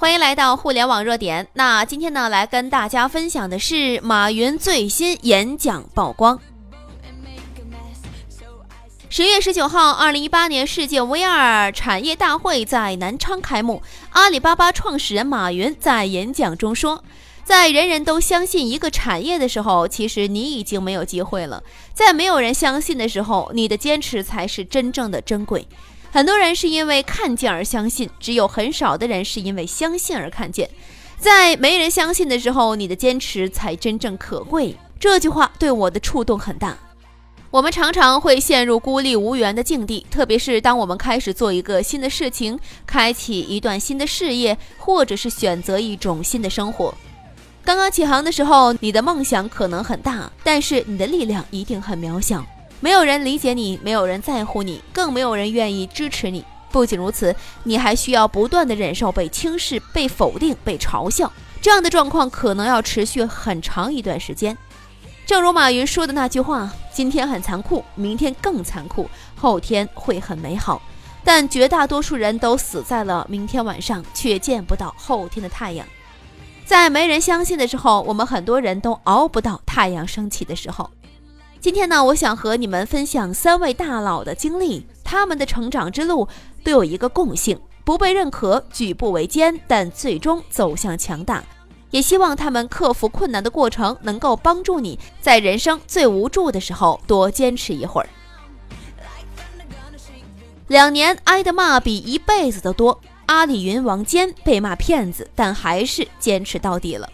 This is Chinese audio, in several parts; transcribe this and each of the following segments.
欢迎来到互联网热点。那今天呢，来跟大家分享的是马云最新演讲曝光。十月十九号，二零一八年世界 VR 产业大会在南昌开幕。阿里巴巴创始人马云在演讲中说：“在人人都相信一个产业的时候，其实你已经没有机会了；在没有人相信的时候，你的坚持才是真正的珍贵。”很多人是因为看见而相信，只有很少的人是因为相信而看见。在没人相信的时候，你的坚持才真正可贵。这句话对我的触动很大。我们常常会陷入孤立无援的境地，特别是当我们开始做一个新的事情，开启一段新的事业，或者是选择一种新的生活。刚刚起航的时候，你的梦想可能很大，但是你的力量一定很渺小。没有人理解你，没有人在乎你，更没有人愿意支持你。不仅如此，你还需要不断的忍受被轻视、被否定、被嘲笑。这样的状况可能要持续很长一段时间。正如马云说的那句话：“今天很残酷，明天更残酷，后天会很美好。”但绝大多数人都死在了明天晚上，却见不到后天的太阳。在没人相信的时候，我们很多人都熬不到太阳升起的时候。今天呢，我想和你们分享三位大佬的经历，他们的成长之路都有一个共性：不被认可，举步维艰，但最终走向强大。也希望他们克服困难的过程，能够帮助你在人生最无助的时候多坚持一会儿。两年挨的骂比一辈子都多，阿里云王坚被骂骗子，但还是坚持到底了。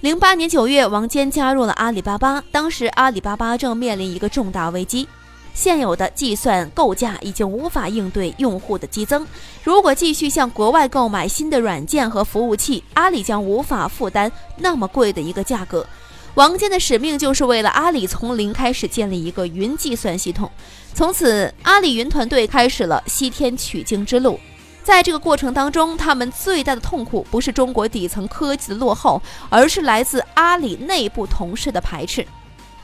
零八年九月，王坚加入了阿里巴巴。当时，阿里巴巴正面临一个重大危机，现有的计算构架已经无法应对用户的激增。如果继续向国外购买新的软件和服务器，阿里将无法负担那么贵的一个价格。王坚的使命就是为了阿里从零开始建立一个云计算系统。从此，阿里云团队开始了西天取经之路。在这个过程当中，他们最大的痛苦不是中国底层科技的落后，而是来自阿里内部同事的排斥。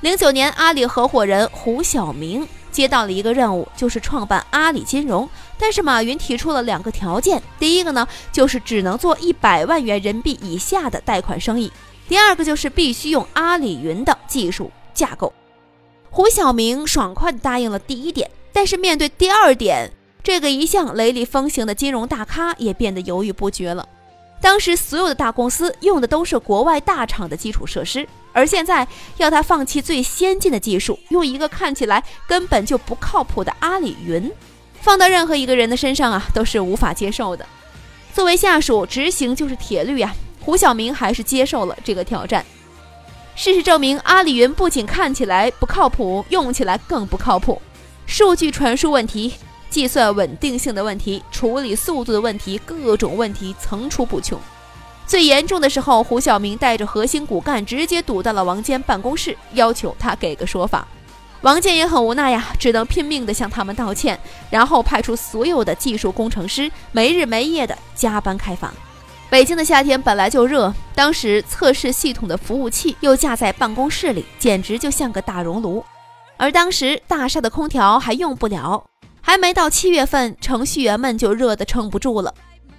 零九年，阿里合伙人胡晓明接到了一个任务，就是创办阿里金融。但是马云提出了两个条件：第一个呢，就是只能做一百万元人民币以下的贷款生意；第二个就是必须用阿里云的技术架构。胡晓明爽快地答应了第一点，但是面对第二点。这个一向雷厉风行的金融大咖也变得犹豫不决了。当时所有的大公司用的都是国外大厂的基础设施，而现在要他放弃最先进的技术，用一个看起来根本就不靠谱的阿里云，放到任何一个人的身上啊，都是无法接受的。作为下属，执行就是铁律啊。胡晓明还是接受了这个挑战。事实证明，阿里云不仅看起来不靠谱，用起来更不靠谱，数据传输问题。计算稳定性的问题，处理速度的问题，各种问题层出不穷。最严重的时候，胡晓明带着核心骨干直接堵到了王坚办公室，要求他给个说法。王坚也很无奈呀，只能拼命地向他们道歉，然后派出所有的技术工程师没日没夜地加班开发。北京的夏天本来就热，当时测试系统的服务器又架在办公室里，简直就像个大熔炉。而当时大厦的空调还用不了。还没到七月份，程序员们就热得撑不住了。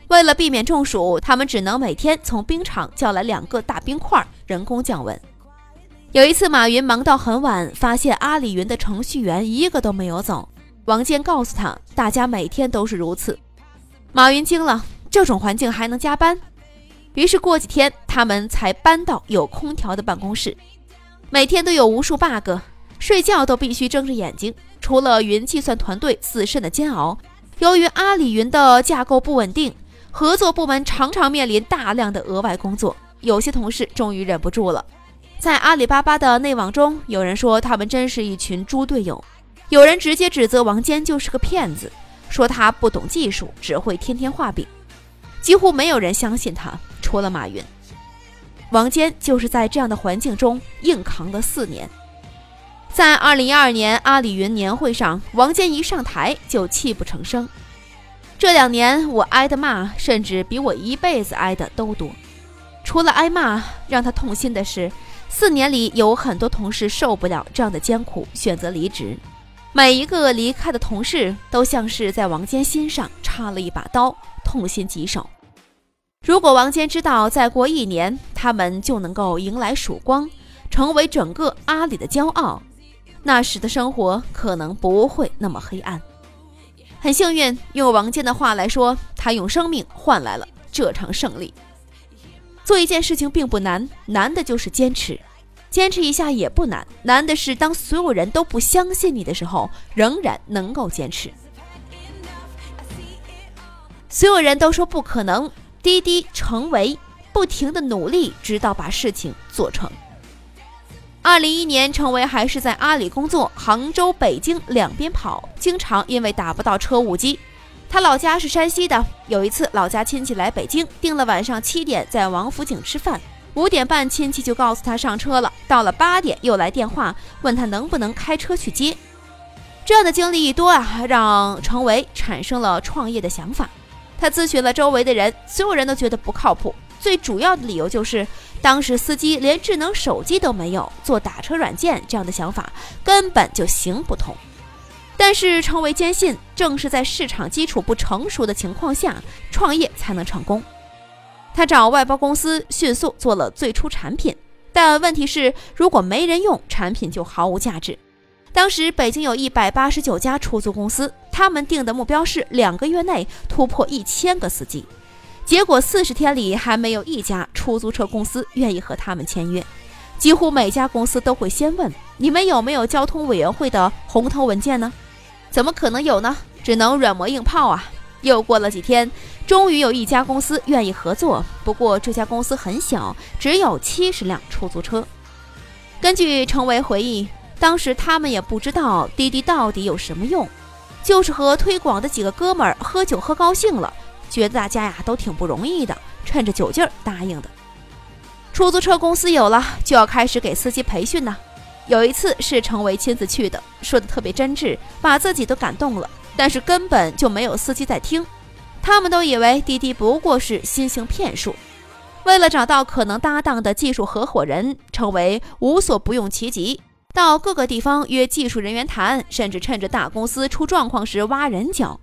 为了避免中暑，他们只能每天从冰场叫来两个大冰块，人工降温。有一次，马云忙到很晚，发现阿里云的程序员一个都没有走。王坚告诉他，大家每天都是如此。马云惊了，这种环境还能加班？于是过几天，他们才搬到有空调的办公室。每天都有无数 bug。睡觉都必须睁着眼睛。除了云计算团队自身的煎熬，由于阿里云的架构不稳定，合作部门常常面临大量的额外工作。有些同事终于忍不住了，在阿里巴巴的内网中，有人说他们真是一群猪队友，有人直接指责王坚就是个骗子，说他不懂技术，只会天天画饼。几乎没有人相信他，除了马云。王坚就是在这样的环境中硬扛了四年。在二零一二年阿里云年会上，王坚一上台就泣不成声。这两年我挨的骂，甚至比我一辈子挨的都多。除了挨骂，让他痛心的是，四年里有很多同事受不了这样的艰苦，选择离职。每一个离开的同事，都像是在王坚心上插了一把刀，痛心疾首。如果王坚知道再过一年他们就能够迎来曙光，成为整个阿里的骄傲，那时的生活可能不会那么黑暗。很幸运，用王健的话来说，他用生命换来了这场胜利。做一件事情并不难，难的就是坚持。坚持一下也不难，难的是当所有人都不相信你的时候，仍然能够坚持。所有人都说不可能，滴滴成为不停的努力，直到把事情做成。二零一一年，程维还是在阿里工作，杭州、北京两边跑，经常因为打不到车误机。他老家是山西的，有一次老家亲戚来北京，定了晚上七点在王府井吃饭，五点半亲戚就告诉他上车了，到了八点又来电话问他能不能开车去接。这样的经历一多啊，让程维产生了创业的想法。他咨询了周围的人，所有人都觉得不靠谱。最主要的理由就是，当时司机连智能手机都没有，做打车软件这样的想法根本就行不通。但是程维坚信，正是在市场基础不成熟的情况下，创业才能成功。他找外包公司，迅速做了最初产品。但问题是，如果没人用，产品就毫无价值。当时北京有一百八十九家出租公司，他们定的目标是两个月内突破一千个司机，结果四十天里还没有一家出租车公司愿意和他们签约。几乎每家公司都会先问你们有没有交通委员会的红头文件呢？怎么可能有呢？只能软磨硬泡啊！又过了几天，终于有一家公司愿意合作，不过这家公司很小，只有七十辆出租车。根据程维回忆。当时他们也不知道滴滴到底有什么用，就是和推广的几个哥们儿喝酒喝高兴了，觉得大家呀都挺不容易的，趁着酒劲儿答应的。出租车公司有了，就要开始给司机培训呢。有一次是程维亲自去的，说的特别真挚，把自己都感动了。但是根本就没有司机在听，他们都以为滴滴不过是新型骗术。为了找到可能搭档的技术合伙人，程维无所不用其极。到各个地方约技术人员谈，甚至趁着大公司出状况时挖人脚，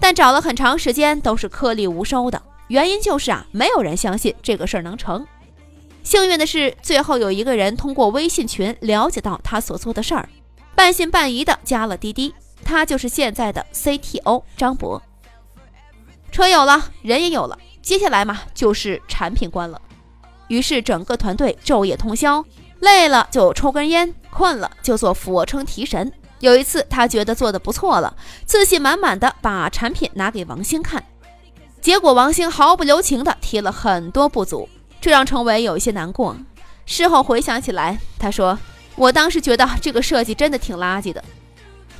但找了很长时间都是颗粒无收的。原因就是啊，没有人相信这个事儿能成。幸运的是，最后有一个人通过微信群了解到他所做的事儿，半信半疑的加了滴滴。他就是现在的 CTO 张博。车有了，人也有了，接下来嘛就是产品关了。于是整个团队昼夜通宵。累了就抽根烟，困了就做俯卧撑提神。有一次，他觉得做的不错了，自信满满的把产品拿给王兴看，结果王兴毫不留情的提了很多不足，这让程维有一些难过。事后回想起来，他说：“我当时觉得这个设计真的挺垃圾的。”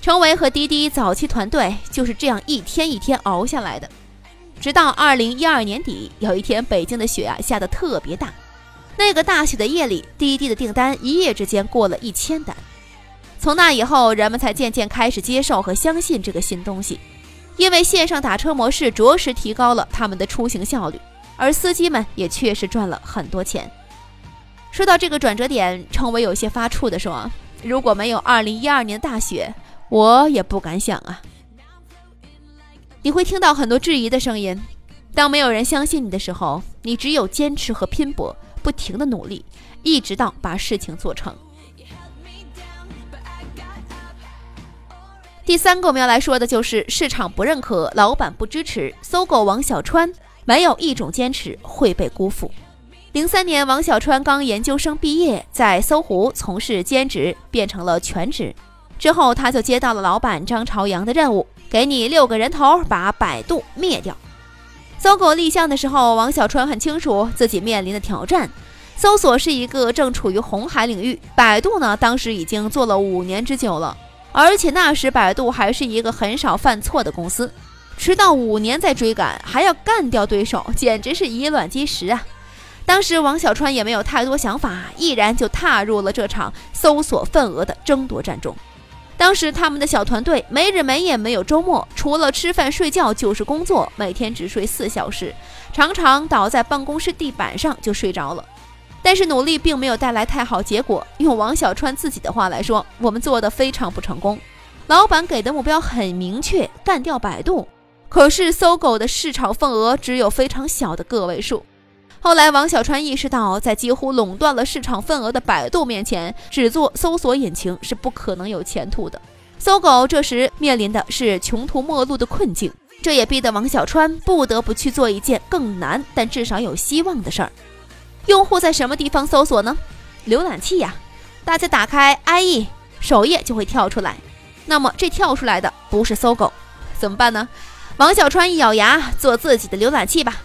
程维和滴滴早期团队就是这样一天一天熬下来的，直到二零一二年底，有一天北京的雪啊下得特别大。那个大雪的夜里，滴滴的订单一夜之间过了一千单。从那以后，人们才渐渐开始接受和相信这个新东西，因为线上打车模式着实提高了他们的出行效率，而司机们也确实赚了很多钱。说到这个转折点，程伟有些发怵地说：“如果没有2012年的大雪，我也不敢想啊。”你会听到很多质疑的声音。当没有人相信你的时候，你只有坚持和拼搏。不停的努力，一直到把事情做成。第三个我们要来说的就是市场不认可，老板不支持。搜狗王小川没有一种坚持会被辜负。零三年，王小川刚研究生毕业，在搜狐从事兼职，变成了全职。之后，他就接到了老板张朝阳的任务，给你六个人头，把百度灭掉。搜狗立项的时候，王小川很清楚自己面临的挑战。搜索是一个正处于红海领域，百度呢，当时已经做了五年之久了，而且那时百度还是一个很少犯错的公司。迟到五年再追赶，还要干掉对手，简直是以卵击石啊！当时王小川也没有太多想法，毅然就踏入了这场搜索份额的争夺战中。当时他们的小团队没日没夜，没有周末，除了吃饭睡觉就是工作，每天只睡四小时，常常倒在办公室地板上就睡着了。但是努力并没有带来太好结果。用王小川自己的话来说，我们做的非常不成功。老板给的目标很明确，干掉百度，可是搜狗的市场份额只有非常小的个位数。后来，王小川意识到，在几乎垄断了市场份额的百度面前，只做搜索引擎是不可能有前途的。搜狗这时面临的是穷途末路的困境，这也逼得王小川不得不去做一件更难但至少有希望的事儿。用户在什么地方搜索呢？浏览器呀，大家打开 IE 首页就会跳出来。那么这跳出来的不是搜狗，怎么办呢？王小川一咬牙，做自己的浏览器吧。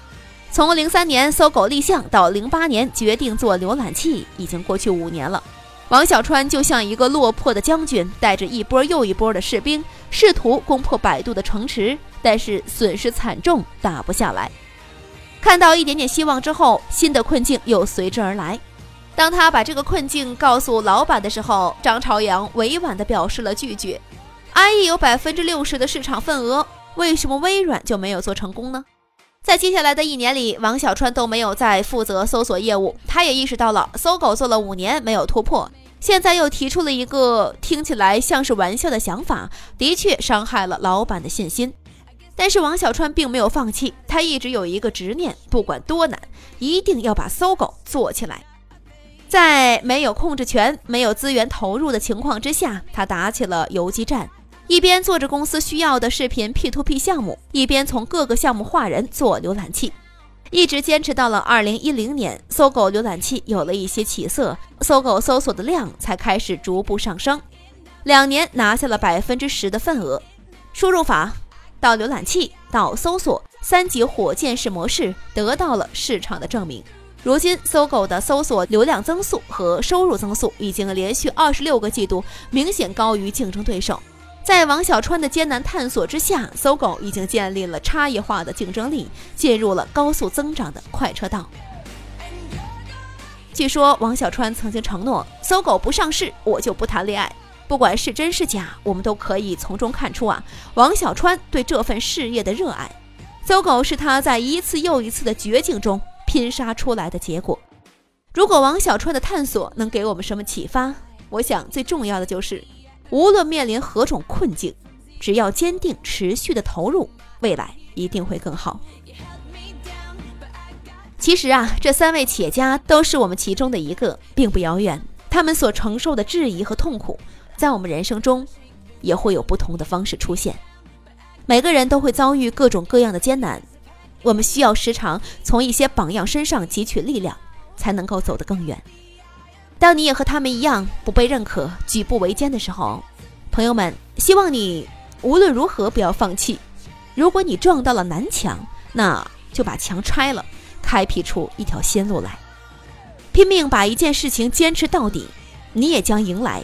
从零三年搜狗立项到零八年决定做浏览器，已经过去五年了。王小川就像一个落魄的将军，带着一波又一波的士兵，试图攻破百度的城池，但是损失惨重，打不下来。看到一点点希望之后，新的困境又随之而来。当他把这个困境告诉老板的时候，张朝阳委婉地表示了拒绝。IE 有百分之六十的市场份额，为什么微软就没有做成功呢？在接下来的一年里，王小川都没有再负责搜索业务。他也意识到了，搜狗做了五年没有突破，现在又提出了一个听起来像是玩笑的想法，的确伤害了老板的信心。但是王小川并没有放弃，他一直有一个执念，不管多难，一定要把搜狗做起来。在没有控制权、没有资源投入的情况之下，他打起了游击战。一边做着公司需要的视频 P2P 项目，一边从各个项目划人做浏览器，一直坚持到了2010年，搜狗浏览器有了一些起色，搜狗搜索的量才开始逐步上升，两年拿下了百分之十的份额。输入法到浏览器到搜索三级火箭式模式得到了市场的证明。如今，搜狗的搜索流量增速和收入增速已经连续二十六个季度明显高于竞争对手。在王小川的艰难探索之下，搜狗已经建立了差异化的竞争力，进入了高速增长的快车道。据说王小川曾经承诺，搜狗不上市，我就不谈恋爱。不管是真是假，我们都可以从中看出啊，王小川对这份事业的热爱。搜狗是他在一次又一次的绝境中拼杀出来的结果。如果王小川的探索能给我们什么启发，我想最重要的就是。无论面临何种困境，只要坚定持续的投入，未来一定会更好。其实啊，这三位企业家都是我们其中的一个，并不遥远。他们所承受的质疑和痛苦，在我们人生中也会有不同的方式出现。每个人都会遭遇各种各样的艰难，我们需要时常从一些榜样身上汲取力量，才能够走得更远。当你也和他们一样不被认可、举步维艰的时候，朋友们，希望你无论如何不要放弃。如果你撞到了南墙，那就把墙拆了，开辟出一条新路来，拼命把一件事情坚持到底，你也将迎来